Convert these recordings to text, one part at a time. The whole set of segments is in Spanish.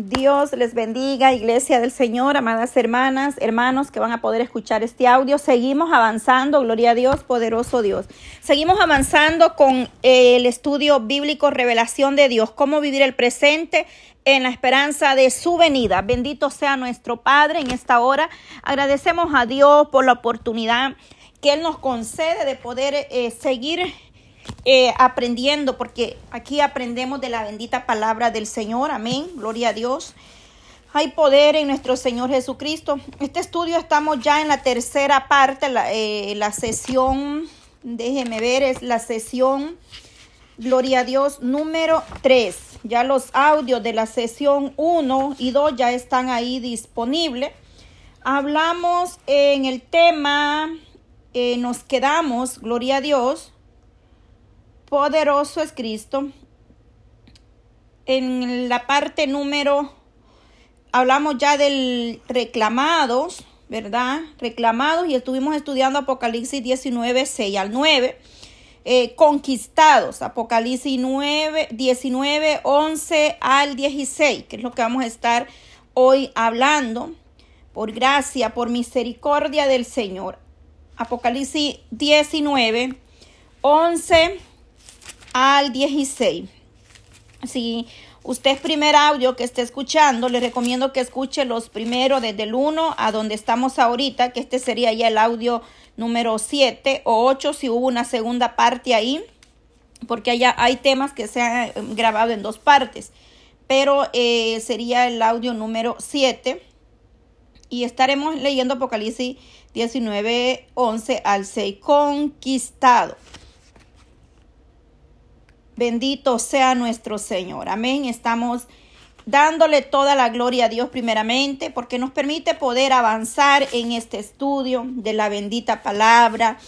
Dios les bendiga, Iglesia del Señor, amadas hermanas, hermanos que van a poder escuchar este audio. Seguimos avanzando, gloria a Dios, poderoso Dios. Seguimos avanzando con el estudio bíblico Revelación de Dios, cómo vivir el presente en la esperanza de su venida. Bendito sea nuestro Padre en esta hora. Agradecemos a Dios por la oportunidad que Él nos concede de poder eh, seguir eh, aprendiendo, porque aquí aprendemos de la bendita palabra del Señor. Amén. Gloria a Dios. Hay poder en nuestro Señor Jesucristo. Este estudio estamos ya en la tercera parte, la, eh, la sesión, déjeme ver, es la sesión, Gloria a Dios, número 3. Ya los audios de la sesión 1 y 2 ya están ahí disponibles. Hablamos en el tema, eh, nos quedamos, Gloria a Dios, poderoso es Cristo. En la parte número, hablamos ya del reclamados, ¿verdad? Reclamados y estuvimos estudiando Apocalipsis 19, 6 al 9. Eh, conquistados, Apocalipsis 9, 19, 11 al 16, que es lo que vamos a estar hoy hablando, por gracia, por misericordia del Señor. Apocalipsis 19, 11 al 16. Si usted es primer audio que esté escuchando, le recomiendo que escuche los primeros desde el 1 a donde estamos ahorita, que este sería ya el audio número 7 o 8 si hubo una segunda parte ahí, porque allá hay temas que se han eh, grabado en dos partes, pero eh, sería el audio número 7 y estaremos leyendo Apocalipsis 19, 11 al 6, conquistado. Bendito sea nuestro Señor. Amén. Estamos dándole toda la gloria a Dios primeramente porque nos permite poder avanzar en este estudio de la bendita palabra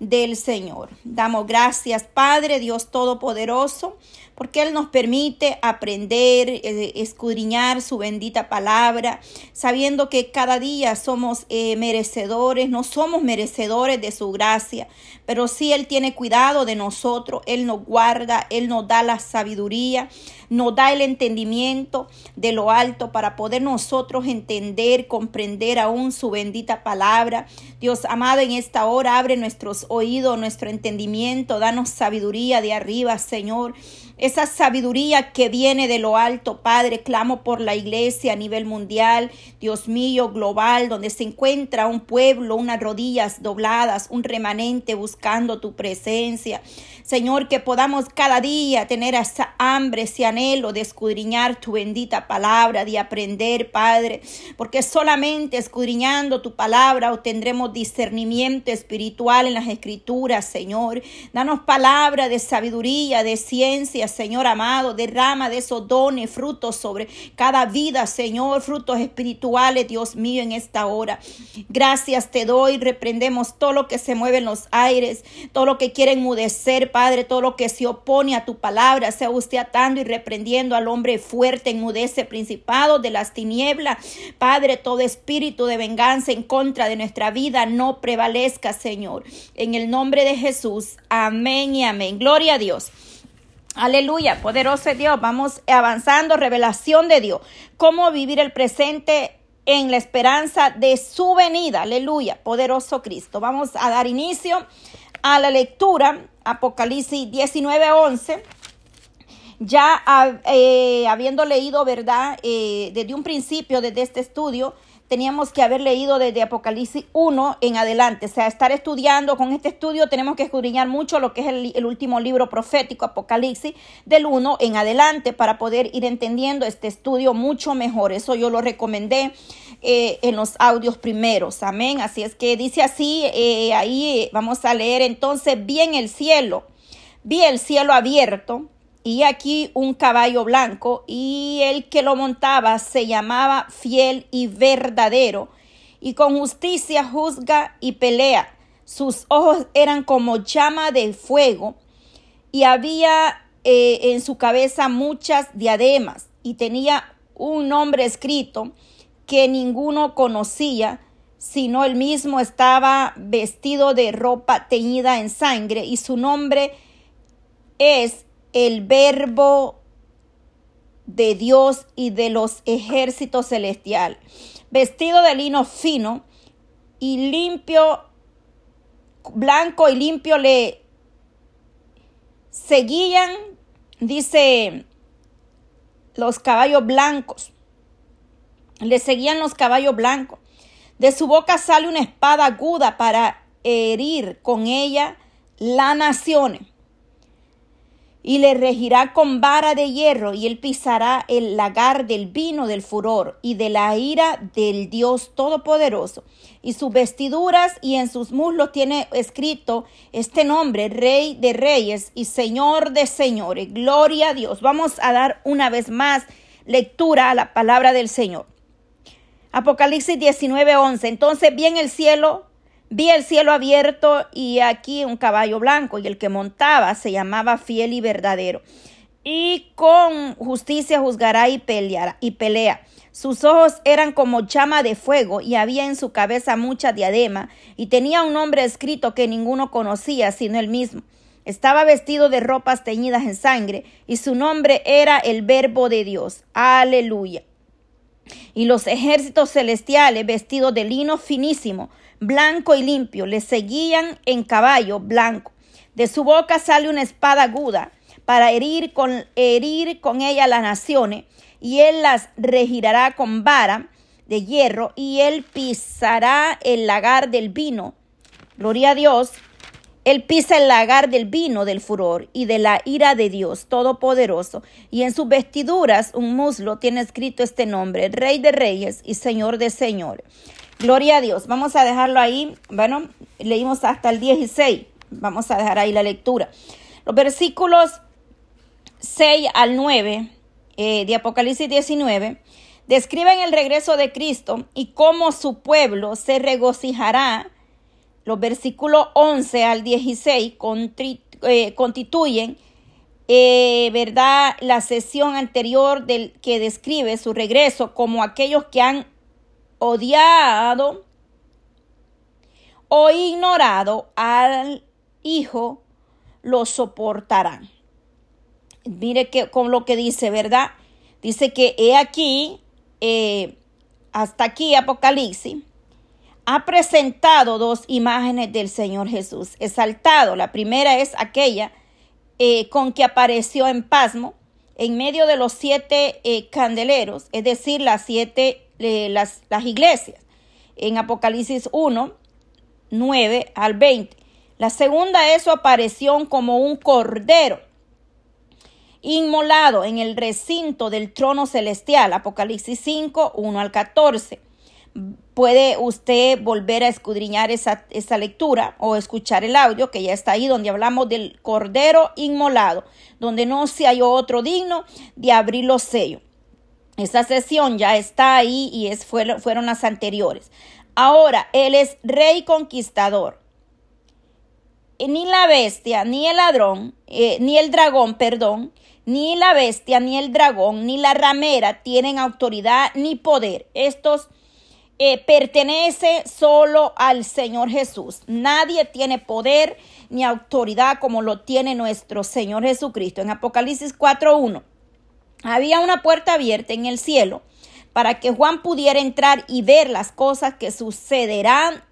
del Señor. Damos gracias, Padre Dios Todopoderoso, porque Él nos permite aprender, eh, escudriñar su bendita palabra, sabiendo que cada día somos eh, merecedores, no somos merecedores de su gracia, pero sí Él tiene cuidado de nosotros, Él nos guarda, Él nos da la sabiduría, nos da el entendimiento de lo alto para poder nosotros entender, comprender aún su bendita palabra. Dios amado, en esta hora abre nuestros oídos, nuestro entendimiento, danos sabiduría de arriba, Señor esa sabiduría que viene de lo alto, Padre. Clamo por la iglesia a nivel mundial, Dios mío, global, donde se encuentra un pueblo, unas rodillas dobladas, un remanente buscando tu presencia. Señor, que podamos cada día tener esa hambre, ese anhelo de escudriñar tu bendita palabra, de aprender, Padre, porque solamente escudriñando tu palabra obtendremos discernimiento espiritual en las escrituras, Señor. Danos palabra de sabiduría, de ciencia, Señor amado. Derrama de esos dones, frutos sobre cada vida, Señor, frutos espirituales, Dios mío, en esta hora. Gracias te doy. Reprendemos todo lo que se mueve en los aires, todo lo que quiere enmudecer, Padre, todo lo que se opone a tu palabra, sea usted atando y reprendiendo al hombre fuerte, enmudece principado de las tinieblas. Padre, todo espíritu de venganza en contra de nuestra vida no prevalezca, Señor. En el nombre de Jesús. Amén y amén. Gloria a Dios. Aleluya, poderoso Dios. Vamos avanzando, revelación de Dios. Cómo vivir el presente en la esperanza de su venida. Aleluya, poderoso Cristo. Vamos a dar inicio a la lectura, Apocalipsis 19, 11. Ya eh, habiendo leído, ¿verdad? Eh, desde un principio, desde este estudio, teníamos que haber leído desde Apocalipsis 1 en adelante. O sea, estar estudiando, con este estudio tenemos que escudriñar mucho lo que es el, último libro profético, Apocalipsis, del 1 en adelante, para poder ir entendiendo este estudio mucho mejor. Eso yo lo recomendé eh, en los audios primeros. Amén. Así es que dice así, eh, ahí vamos a leer entonces, bien el cielo, vi el cielo abierto y aquí un caballo blanco y el que lo montaba se llamaba fiel y verdadero y con justicia juzga y pelea. Sus ojos eran como llama de fuego y había eh, en su cabeza muchas diademas y tenía un nombre escrito que ninguno conocía, sino él mismo estaba vestido de ropa teñida en sangre y su nombre es el verbo de Dios y de los ejércitos celestiales, vestido de lino fino y limpio, blanco y limpio le seguían, dice, los caballos blancos. Le seguían los caballos blancos. De su boca sale una espada aguda para herir con ella las naciones y le regirá con vara de hierro, y él pisará el lagar del vino del furor y de la ira del Dios Todopoderoso. Y sus vestiduras y en sus muslos tiene escrito este nombre, Rey de Reyes y Señor de Señores. Gloria a Dios. Vamos a dar una vez más lectura a la palabra del Señor. Apocalipsis 19:11. Entonces vi en el cielo Vi el cielo abierto y aquí un caballo blanco y el que montaba se llamaba fiel y verdadero. Y con justicia juzgará y peleará y pelea. Sus ojos eran como llama de fuego y había en su cabeza mucha diadema y tenía un nombre escrito que ninguno conocía sino él mismo. Estaba vestido de ropas teñidas en sangre y su nombre era el verbo de Dios. Aleluya. Y los ejércitos celestiales vestidos de lino finísimo blanco y limpio, le seguían en caballo blanco. De su boca sale una espada aguda para herir con, herir con ella las naciones, y él las regirará con vara de hierro, y él pisará el lagar del vino. Gloria a Dios. Él pisa el lagar del vino del furor y de la ira de Dios Todopoderoso, y en sus vestiduras un muslo tiene escrito este nombre, Rey de Reyes y Señor de Señores. Gloria a Dios. Vamos a dejarlo ahí. Bueno, leímos hasta el 16. Vamos a dejar ahí la lectura. Los versículos 6 al 9 eh, de Apocalipsis 19 describen el regreso de Cristo y cómo su pueblo se regocijará. Los versículos 11 al 16 eh, constituyen, eh, ¿verdad?, la sesión anterior del, que describe su regreso como aquellos que han odiado o ignorado al Hijo, lo soportarán. Mire que con lo que dice, ¿verdad? Dice que he aquí, eh, hasta aquí Apocalipsis, ha presentado dos imágenes del Señor Jesús, exaltado. La primera es aquella eh, con que apareció en pasmo en medio de los siete eh, candeleros, es decir, las siete las, las iglesias. En Apocalipsis 1, 9 al 20. La segunda es su aparición como un cordero inmolado en el recinto del trono celestial. Apocalipsis 5, 1 al 14. Puede usted volver a escudriñar esa, esa, lectura o escuchar el audio que ya está ahí donde hablamos del cordero inmolado, donde no se halló otro digno de abrir los sellos. Esa sesión ya está ahí y es, fueron, las anteriores. Ahora, Él es rey conquistador. Ni la bestia, ni el ladrón, eh, ni el dragón, perdón, ni la bestia, ni el dragón, ni la ramera tienen autoridad ni poder. Estos eh, pertenece solo al Señor Jesús. Nadie tiene poder ni autoridad como lo tiene nuestro Señor Jesucristo. En Apocalipsis 4.1 había una puerta abierta en el cielo para que Juan pudiera entrar y ver las cosas que sucederán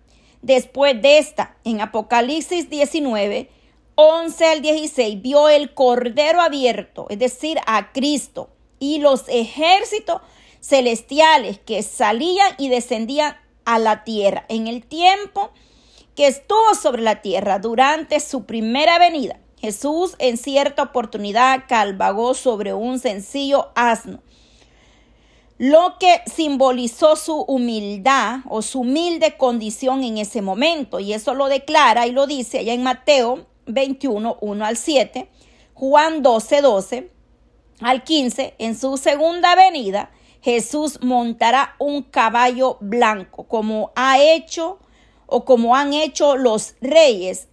después de esta. En Apocalipsis 19, 11 al 16, vio el cordero abierto, es decir, a Cristo, y los ejércitos celestiales que salían y descendían a la tierra. En el tiempo que estuvo sobre la tierra durante su primera venida, Jesús en cierta oportunidad calvagó sobre un sencillo asno, lo que simbolizó su humildad o su humilde condición en ese momento. Y eso lo declara y lo dice allá en Mateo 21, 1 al 7, Juan 12, 12 al 15, en su segunda venida, Jesús montará un caballo blanco, como ha hecho o como han hecho los reyes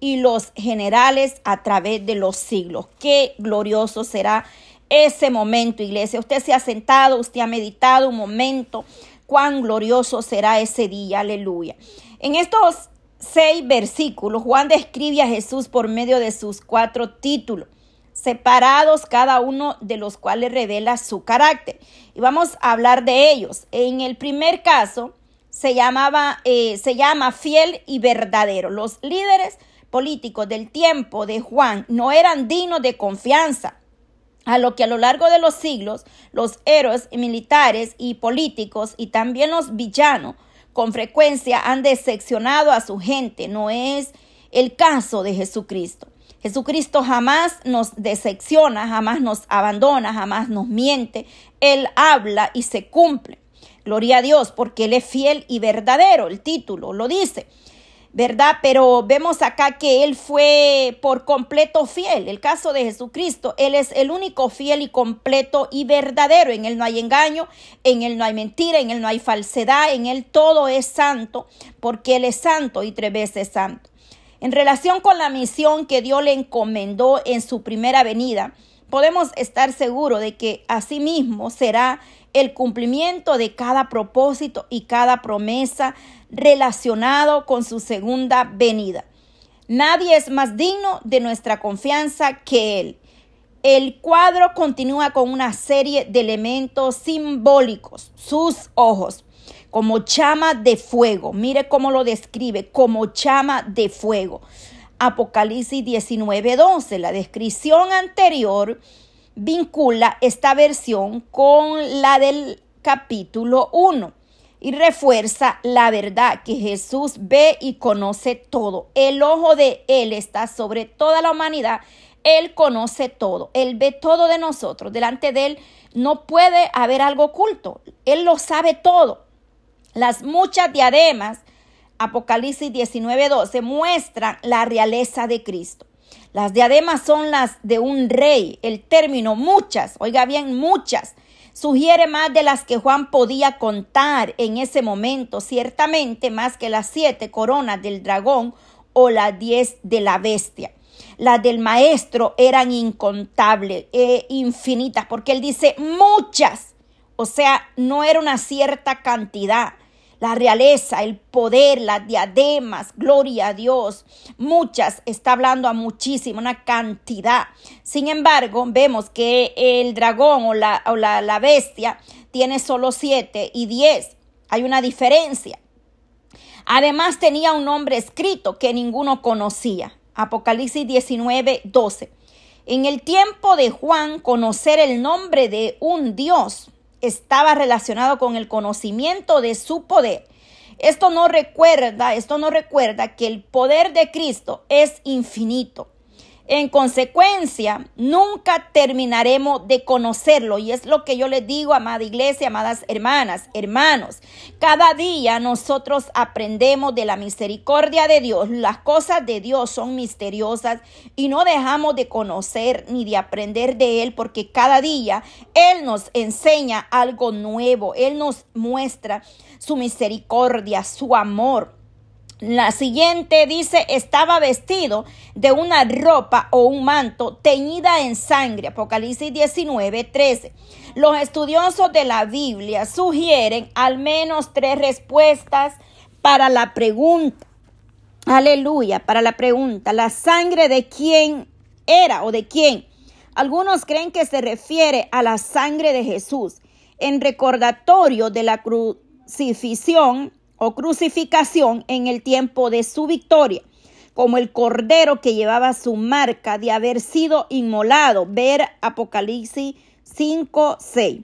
y los generales a través de los siglos. Qué glorioso será ese momento, iglesia. Usted se ha sentado, usted ha meditado un momento. Cuán glorioso será ese día, aleluya. En estos seis versículos, Juan describe a Jesús por medio de sus cuatro títulos. separados cada uno de los cuales revela su carácter. Y vamos a hablar de ellos. En el primer caso se llamaba, eh, se llama fiel y verdadero. Los líderes políticos del tiempo de Juan no eran dignos de confianza, a lo que a lo largo de los siglos los héroes militares y políticos y también los villanos con frecuencia han decepcionado a su gente. No es el caso de Jesucristo. Jesucristo jamás nos decepciona, jamás nos abandona, jamás nos miente. Él habla y se cumple. Gloria a Dios, porque Él es fiel y verdadero. El título lo dice. ¿Verdad? Pero vemos acá que Él fue por completo fiel. El caso de Jesucristo, Él es el único fiel y completo y verdadero. En Él no hay engaño, en Él no hay mentira, en Él no hay falsedad, en Él todo es santo, porque Él es santo y tres veces santo. En relación con la misión que Dios le encomendó en su primera venida, podemos estar seguros de que asimismo será el cumplimiento de cada propósito y cada promesa relacionado con su segunda venida. Nadie es más digno de nuestra confianza que Él. El cuadro continúa con una serie de elementos simbólicos. Sus ojos, como chama de fuego. Mire cómo lo describe, como chama de fuego. Apocalipsis 19:12. La descripción anterior vincula esta versión con la del capítulo 1 y refuerza la verdad que Jesús ve y conoce todo. El ojo de Él está sobre toda la humanidad. Él conoce todo. Él ve todo de nosotros. Delante de Él no puede haber algo oculto. Él lo sabe todo. Las muchas diademas, Apocalipsis 19:12, muestran la realeza de Cristo. Las diademas son las de un rey. El término muchas, oiga bien, muchas sugiere más de las que Juan podía contar en ese momento, ciertamente más que las siete coronas del dragón o las diez de la bestia. Las del maestro eran incontables e infinitas, porque él dice muchas, o sea, no era una cierta cantidad la realeza, el poder, las diademas, gloria a Dios. Muchas, está hablando a muchísimo, una cantidad. Sin embargo, vemos que el dragón o la, o la, la bestia tiene solo siete y diez. Hay una diferencia. Además tenía un nombre escrito que ninguno conocía. Apocalipsis 19, 12. En el tiempo de Juan, conocer el nombre de un Dios estaba relacionado con el conocimiento de su poder. Esto no recuerda, esto no recuerda que el poder de Cristo es infinito. En consecuencia, nunca terminaremos de conocerlo. Y es lo que yo les digo, amada iglesia, amadas hermanas, hermanos. Cada día nosotros aprendemos de la misericordia de Dios. Las cosas de Dios son misteriosas y no dejamos de conocer ni de aprender de Él porque cada día Él nos enseña algo nuevo. Él nos muestra su misericordia, su amor. La siguiente dice, estaba vestido de una ropa o un manto teñida en sangre. Apocalipsis 19, 13. Los estudiosos de la Biblia sugieren al menos tres respuestas para la pregunta. Aleluya, para la pregunta, ¿la sangre de quién era o de quién? Algunos creen que se refiere a la sangre de Jesús en recordatorio de la crucifixión o crucificación en el tiempo de su victoria, como el cordero que llevaba su marca de haber sido inmolado. Ver Apocalipsis 5, 6.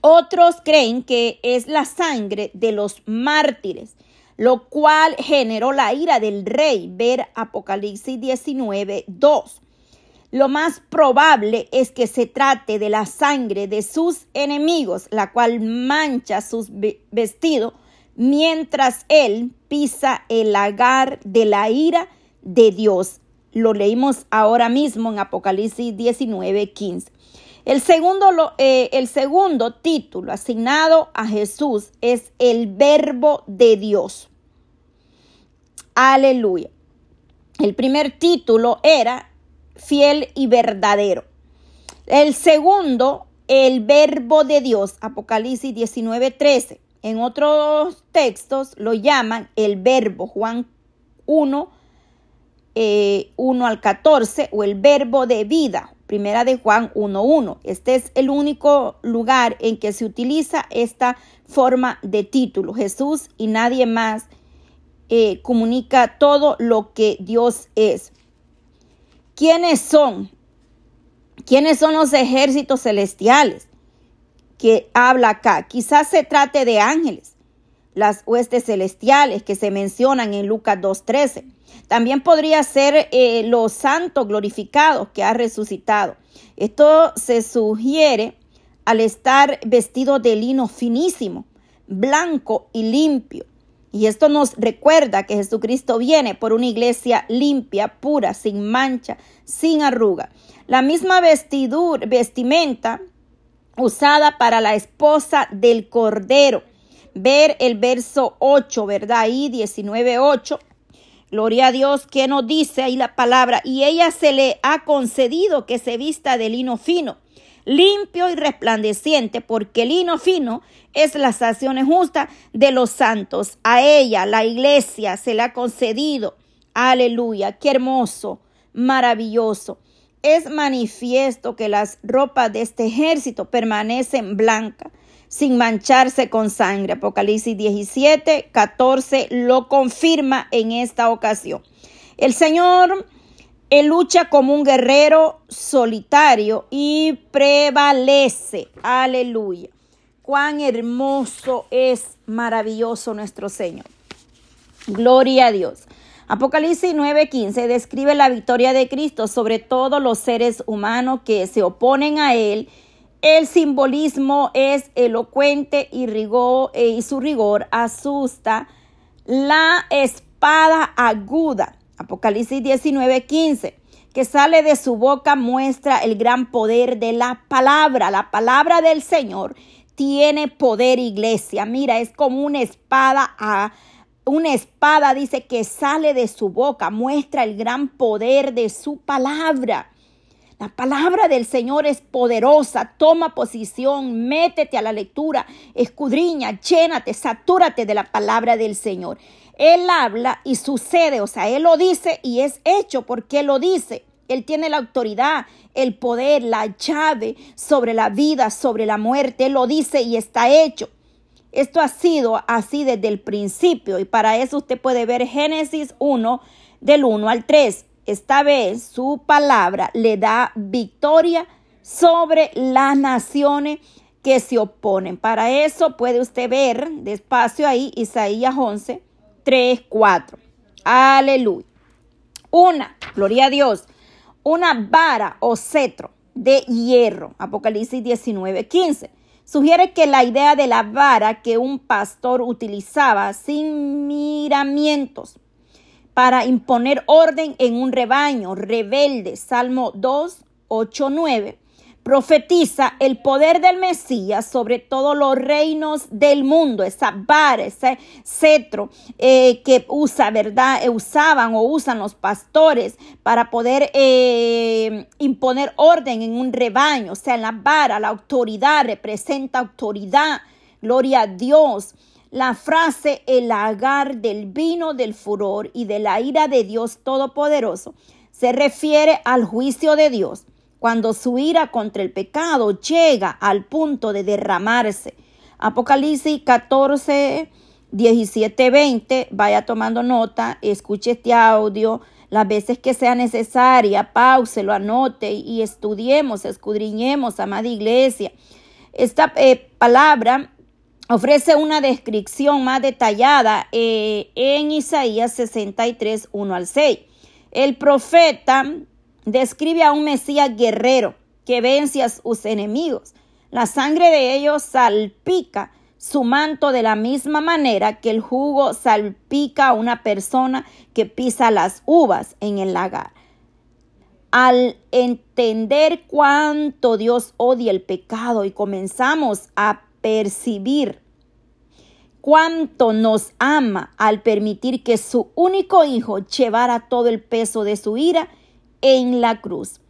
Otros creen que es la sangre de los mártires, lo cual generó la ira del rey. Ver Apocalipsis 19, 2. Lo más probable es que se trate de la sangre de sus enemigos, la cual mancha sus vestidos mientras él pisa el lagar de la ira de Dios. Lo leímos ahora mismo en Apocalipsis 19, 15. El segundo, eh, el segundo título asignado a Jesús es el verbo de Dios. Aleluya. El primer título era fiel y verdadero. El segundo, el verbo de Dios, Apocalipsis 19, 13. En otros textos lo llaman el verbo, Juan 1, eh, 1 al 14 o el verbo de vida, primera de Juan 1.1. Este es el único lugar en que se utiliza esta forma de título. Jesús y nadie más eh, comunica todo lo que Dios es. ¿Quiénes son? ¿Quiénes son los ejércitos celestiales que habla acá? Quizás se trate de ángeles, las huestes celestiales que se mencionan en Lucas 2.13. También podría ser eh, los santos glorificados que ha resucitado. Esto se sugiere al estar vestido de lino finísimo, blanco y limpio. Y esto nos recuerda que Jesucristo viene por una iglesia limpia, pura, sin mancha, sin arruga. La misma vestidura, vestimenta usada para la esposa del Cordero. Ver el verso 8, ¿verdad? Ahí 19.8. Gloria a Dios que nos dice ahí la palabra. Y ella se le ha concedido que se vista de lino fino limpio y resplandeciente, porque lino fino es las acciones justas de los santos. A ella, la iglesia, se le ha concedido. Aleluya, qué hermoso, maravilloso. Es manifiesto que las ropas de este ejército permanecen blancas, sin mancharse con sangre. Apocalipsis 17, 14 lo confirma en esta ocasión. El Señor él lucha como un guerrero solitario y prevalece. Aleluya. Cuán hermoso es maravilloso nuestro Señor. Gloria a Dios. Apocalipsis 9:15 describe la victoria de Cristo sobre todos los seres humanos que se oponen a Él. El simbolismo es elocuente y, rigor, y su rigor asusta. La espada aguda Apocalipsis 19, 15, que sale de su boca muestra el gran poder de la palabra. La palabra del Señor tiene poder, iglesia. Mira, es como una espada a una espada dice que sale de su boca, muestra el gran poder de su palabra. La palabra del Señor es poderosa. Toma posición, métete a la lectura, escudriña, llénate, satúrate de la palabra del Señor. Él habla y sucede, o sea, Él lo dice y es hecho porque lo dice. Él tiene la autoridad, el poder, la llave sobre la vida, sobre la muerte. Él lo dice y está hecho. Esto ha sido así desde el principio y para eso usted puede ver Génesis 1 del 1 al 3. Esta vez su palabra le da victoria sobre las naciones que se oponen. Para eso puede usted ver despacio ahí Isaías 11 3, 4. Aleluya. Una, gloria a Dios, una vara o cetro de hierro. Apocalipsis 19, 15. Sugiere que la idea de la vara que un pastor utilizaba sin miramientos para imponer orden en un rebaño rebelde. Salmo 2, 8, 9 profetiza el poder del Mesías sobre todos los reinos del mundo, esa vara, ese cetro eh, que usa, ¿verdad? Eh, usaban o usan los pastores para poder eh, imponer orden en un rebaño, o sea, en la vara, la autoridad representa autoridad, gloria a Dios. La frase el agar del vino del furor y de la ira de Dios Todopoderoso se refiere al juicio de Dios cuando su ira contra el pecado llega al punto de derramarse. Apocalipsis 14, 17, 20, vaya tomando nota, escuche este audio las veces que sea necesaria, lo anote y estudiemos, escudriñemos, amada iglesia. Esta eh, palabra ofrece una descripción más detallada eh, en Isaías 63, 1 al 6. El profeta describe a un Mesías guerrero que vence a sus enemigos. La sangre de ellos salpica su manto de la misma manera que el jugo salpica a una persona que pisa las uvas en el lagar. Al entender cuánto Dios odia el pecado y comenzamos a percibir cuánto nos ama al permitir que su único hijo llevara todo el peso de su ira, en la cruz.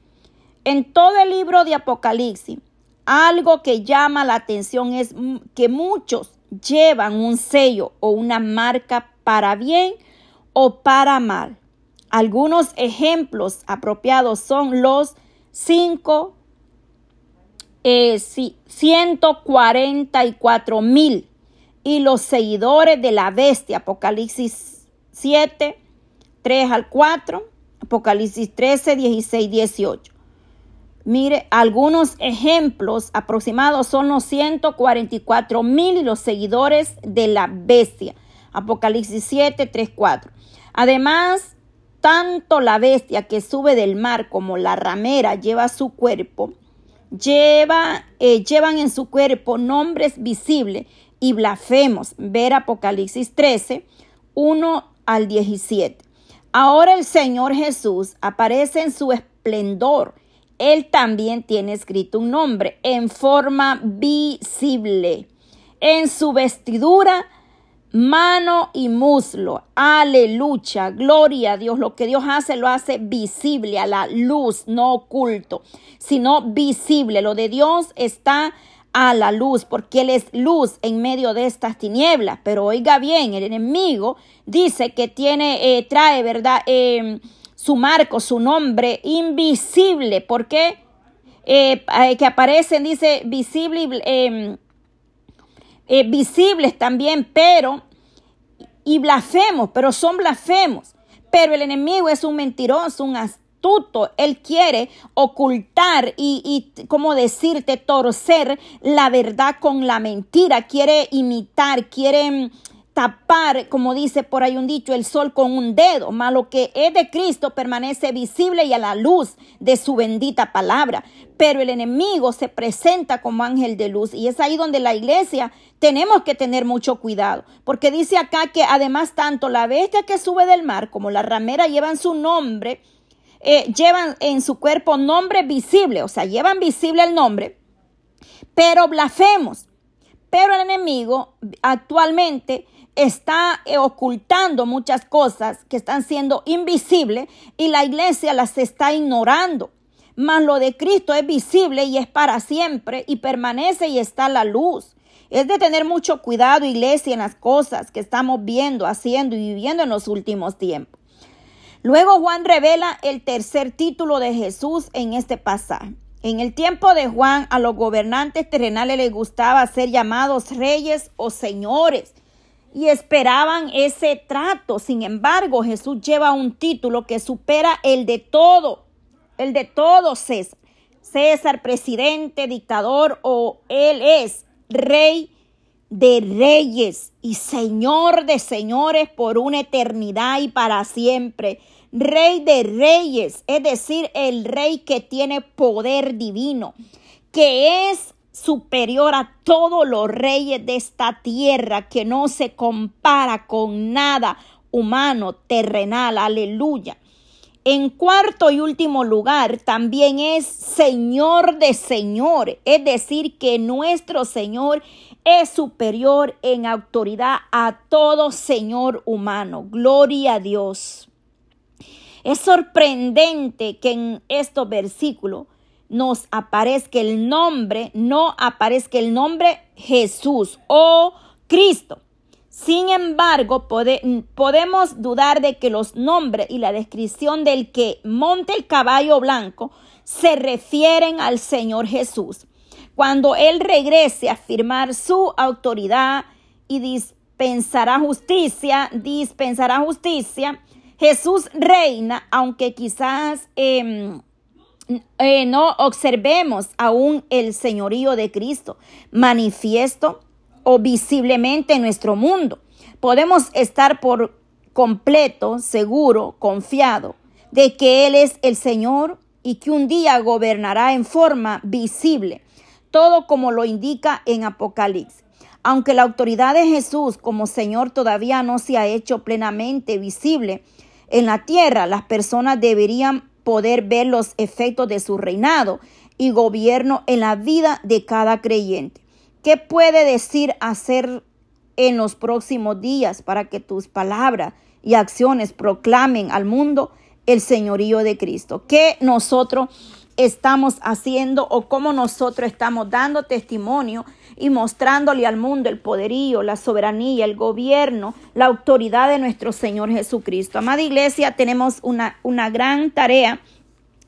En todo el libro de Apocalipsis, algo que llama la atención es que muchos llevan un sello o una marca para bien o para mal. Algunos ejemplos apropiados son los 5, eh, 144 mil y los seguidores de la bestia, Apocalipsis 7, 3 al 4, Apocalipsis 13, 16, 18. Mire, algunos ejemplos aproximados son los 144 mil los seguidores de la bestia. Apocalipsis 7, 3, 4. Además, tanto la bestia que sube del mar como la ramera lleva su cuerpo, lleva, eh, llevan en su cuerpo nombres visibles y blasfemos. Ver Apocalipsis 13, 1 al 17. Ahora el Señor Jesús aparece en su esplendor él también tiene escrito un nombre en forma visible. En su vestidura, mano y muslo. Aleluya, gloria a Dios. Lo que Dios hace lo hace visible a la luz, no oculto, sino visible. Lo de Dios está a la luz, porque Él es luz en medio de estas tinieblas. Pero oiga bien, el enemigo dice que tiene, eh, trae, ¿verdad? Eh, su marco, su nombre invisible. ¿Por qué? Eh, eh, que aparecen, dice, visible, em, visibles también, pero, y blasfemos, pero son blasfemos. Pero el enemigo es un mentiroso, un astuto. Él quiere ocultar y, y, como decirte, torcer la verdad con la mentira. Quiere imitar, quiere tapar, como dice por ahí un dicho, el sol con un dedo, mas lo que es de Cristo permanece visible y a la luz de su bendita palabra. Pero el enemigo se presenta como ángel de luz y es ahí donde la iglesia tenemos que tener mucho cuidado, porque dice acá que además tanto la bestia que sube del mar como la ramera llevan su nombre, eh, llevan en su cuerpo nombre visible, o sea, llevan visible el nombre, pero blasfemos. Pero el enemigo actualmente está eh, ocultando muchas cosas que están siendo invisibles y la iglesia las está ignorando. Mas lo de Cristo es visible y es para siempre y permanece y está la luz. Es de tener mucho cuidado, iglesia, en las cosas que estamos viendo, haciendo y viviendo en los últimos tiempos. Luego Juan revela el tercer título de Jesús en este pasaje. En el tiempo de Juan, a los gobernantes terrenales les gustaba ser llamados reyes o señores y esperaban ese trato. Sin embargo, Jesús lleva un título que supera el de todo, el de todo César. César, presidente, dictador o él es rey de reyes y señor de señores por una eternidad y para siempre. Rey de reyes, es decir, el rey que tiene poder divino, que es superior a todos los reyes de esta tierra, que no se compara con nada humano, terrenal, aleluya. En cuarto y último lugar, también es Señor de señores, es decir, que nuestro Señor es superior en autoridad a todo Señor humano. Gloria a Dios. Es sorprendente que en estos versículos nos aparezca el nombre, no aparezca el nombre Jesús o Cristo. Sin embargo, podemos dudar de que los nombres y la descripción del que monte el caballo blanco se refieren al Señor Jesús. Cuando Él regrese a firmar su autoridad y dispensará justicia, dispensará justicia, Jesús reina, aunque quizás... Em, eh, no observemos aún el señorío de Cristo manifiesto o visiblemente en nuestro mundo. Podemos estar por completo, seguro, confiado de que Él es el Señor y que un día gobernará en forma visible, todo como lo indica en Apocalipsis. Aunque la autoridad de Jesús como Señor todavía no se ha hecho plenamente visible en la tierra, las personas deberían poder ver los efectos de su reinado y gobierno en la vida de cada creyente. ¿Qué puede decir hacer en los próximos días para que tus palabras y acciones proclamen al mundo el señorío de Cristo? ¿Qué nosotros estamos haciendo o cómo nosotros estamos dando testimonio y mostrándole al mundo el poderío, la soberanía, el gobierno, la autoridad de nuestro Señor Jesucristo. Amada iglesia, tenemos una, una gran tarea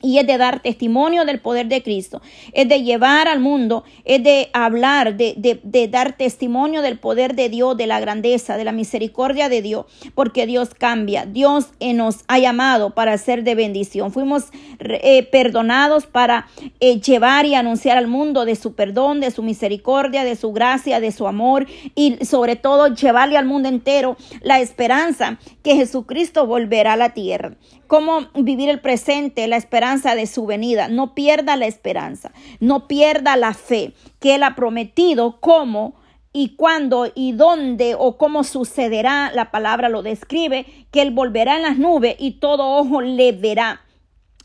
y es de dar testimonio del poder de Cristo, es de llevar al mundo, es de hablar, de, de, dar testimonio del poder de Dios, de la grandeza, de la misericordia de Dios, porque Dios cambia, Dios eh, nos ha llamado para ser de bendición, fuimos eh, perdonados para eh, llevar y anunciar al mundo de su perdón, de su misericordia, de su gracia, de su amor y sobre todo llevarle al mundo entero la esperanza que Jesucristo volverá a la tierra cómo vivir el presente, la esperanza de su venida. No pierda la esperanza, no pierda la fe que Él ha prometido, cómo y cuándo y dónde o cómo sucederá. La palabra lo describe, que Él volverá en las nubes y todo ojo le verá.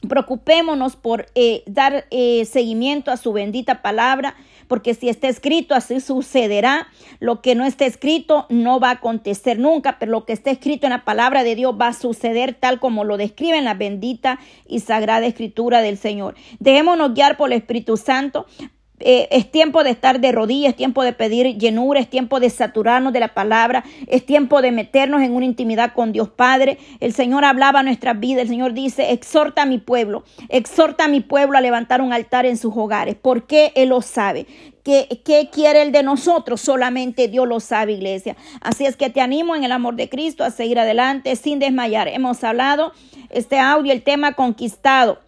Preocupémonos por eh, dar eh, seguimiento a su bendita palabra, porque si está escrito, así sucederá. Lo que no está escrito no va a acontecer nunca, pero lo que está escrito en la palabra de Dios va a suceder tal como lo describe en la bendita y sagrada escritura del Señor. Dejémonos guiar por el Espíritu Santo eh, es tiempo de estar de rodillas, es tiempo de pedir llenura, es tiempo de saturarnos de la palabra, es tiempo de meternos en una intimidad con Dios Padre. El Señor hablaba nuestras vidas, el Señor dice, exhorta a mi pueblo, exhorta a mi pueblo a levantar un altar en sus hogares, porque Él lo sabe. ¿Qué, ¿Qué quiere Él de nosotros? Solamente Dios lo sabe, iglesia. Así es que te animo en el amor de Cristo a seguir adelante sin desmayar. Hemos hablado este audio, el tema conquistado,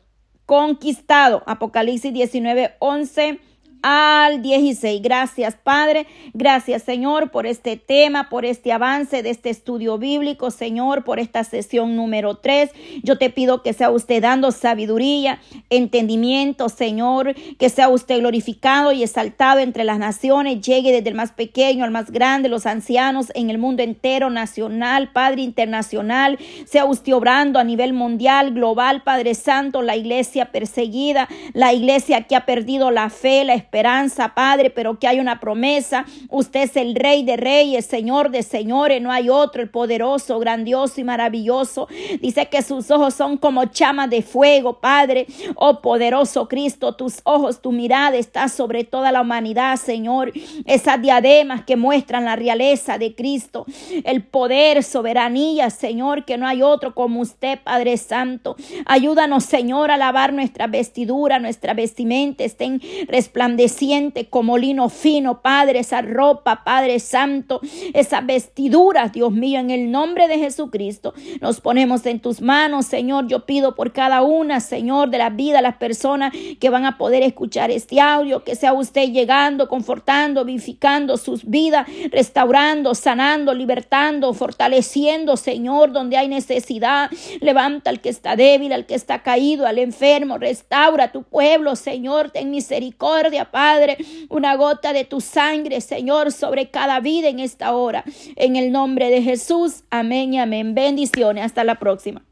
conquistado, Apocalipsis 19, 11 al 16. Gracias, Padre. Gracias, Señor, por este tema, por este avance de este estudio bíblico, Señor, por esta sesión número 3. Yo te pido que sea usted dando sabiduría, entendimiento, Señor, que sea usted glorificado y exaltado entre las naciones, llegue desde el más pequeño al más grande, los ancianos en el mundo entero, nacional, Padre internacional, sea usted obrando a nivel mundial, global, Padre Santo, la iglesia perseguida, la iglesia que ha perdido la fe, la esperanza esperanza, Padre, pero que hay una promesa. Usted es el Rey de Reyes, Señor de Señores, no hay otro, el poderoso, grandioso y maravilloso. Dice que sus ojos son como llamas de fuego, Padre. Oh poderoso Cristo, tus ojos, tu mirada está sobre toda la humanidad, Señor. Esas diademas que muestran la realeza de Cristo, el poder, soberanía, Señor, que no hay otro como usted, Padre Santo. Ayúdanos, Señor, a lavar nuestra vestidura, nuestra vestimenta estén resplandecientes siente como lino fino, Padre, esa ropa, Padre Santo, esas vestiduras, Dios mío, en el nombre de Jesucristo, nos ponemos en tus manos, Señor. Yo pido por cada una, Señor, de la vida, las personas que van a poder escuchar este audio, que sea usted llegando, confortando, vivificando sus vidas, restaurando, sanando, libertando, fortaleciendo, Señor, donde hay necesidad. Levanta al que está débil, al que está caído, al enfermo, restaura tu pueblo, Señor, ten misericordia, Padre, una gota de tu sangre, Señor, sobre cada vida en esta hora. En el nombre de Jesús, amén y amén. Bendiciones. Hasta la próxima.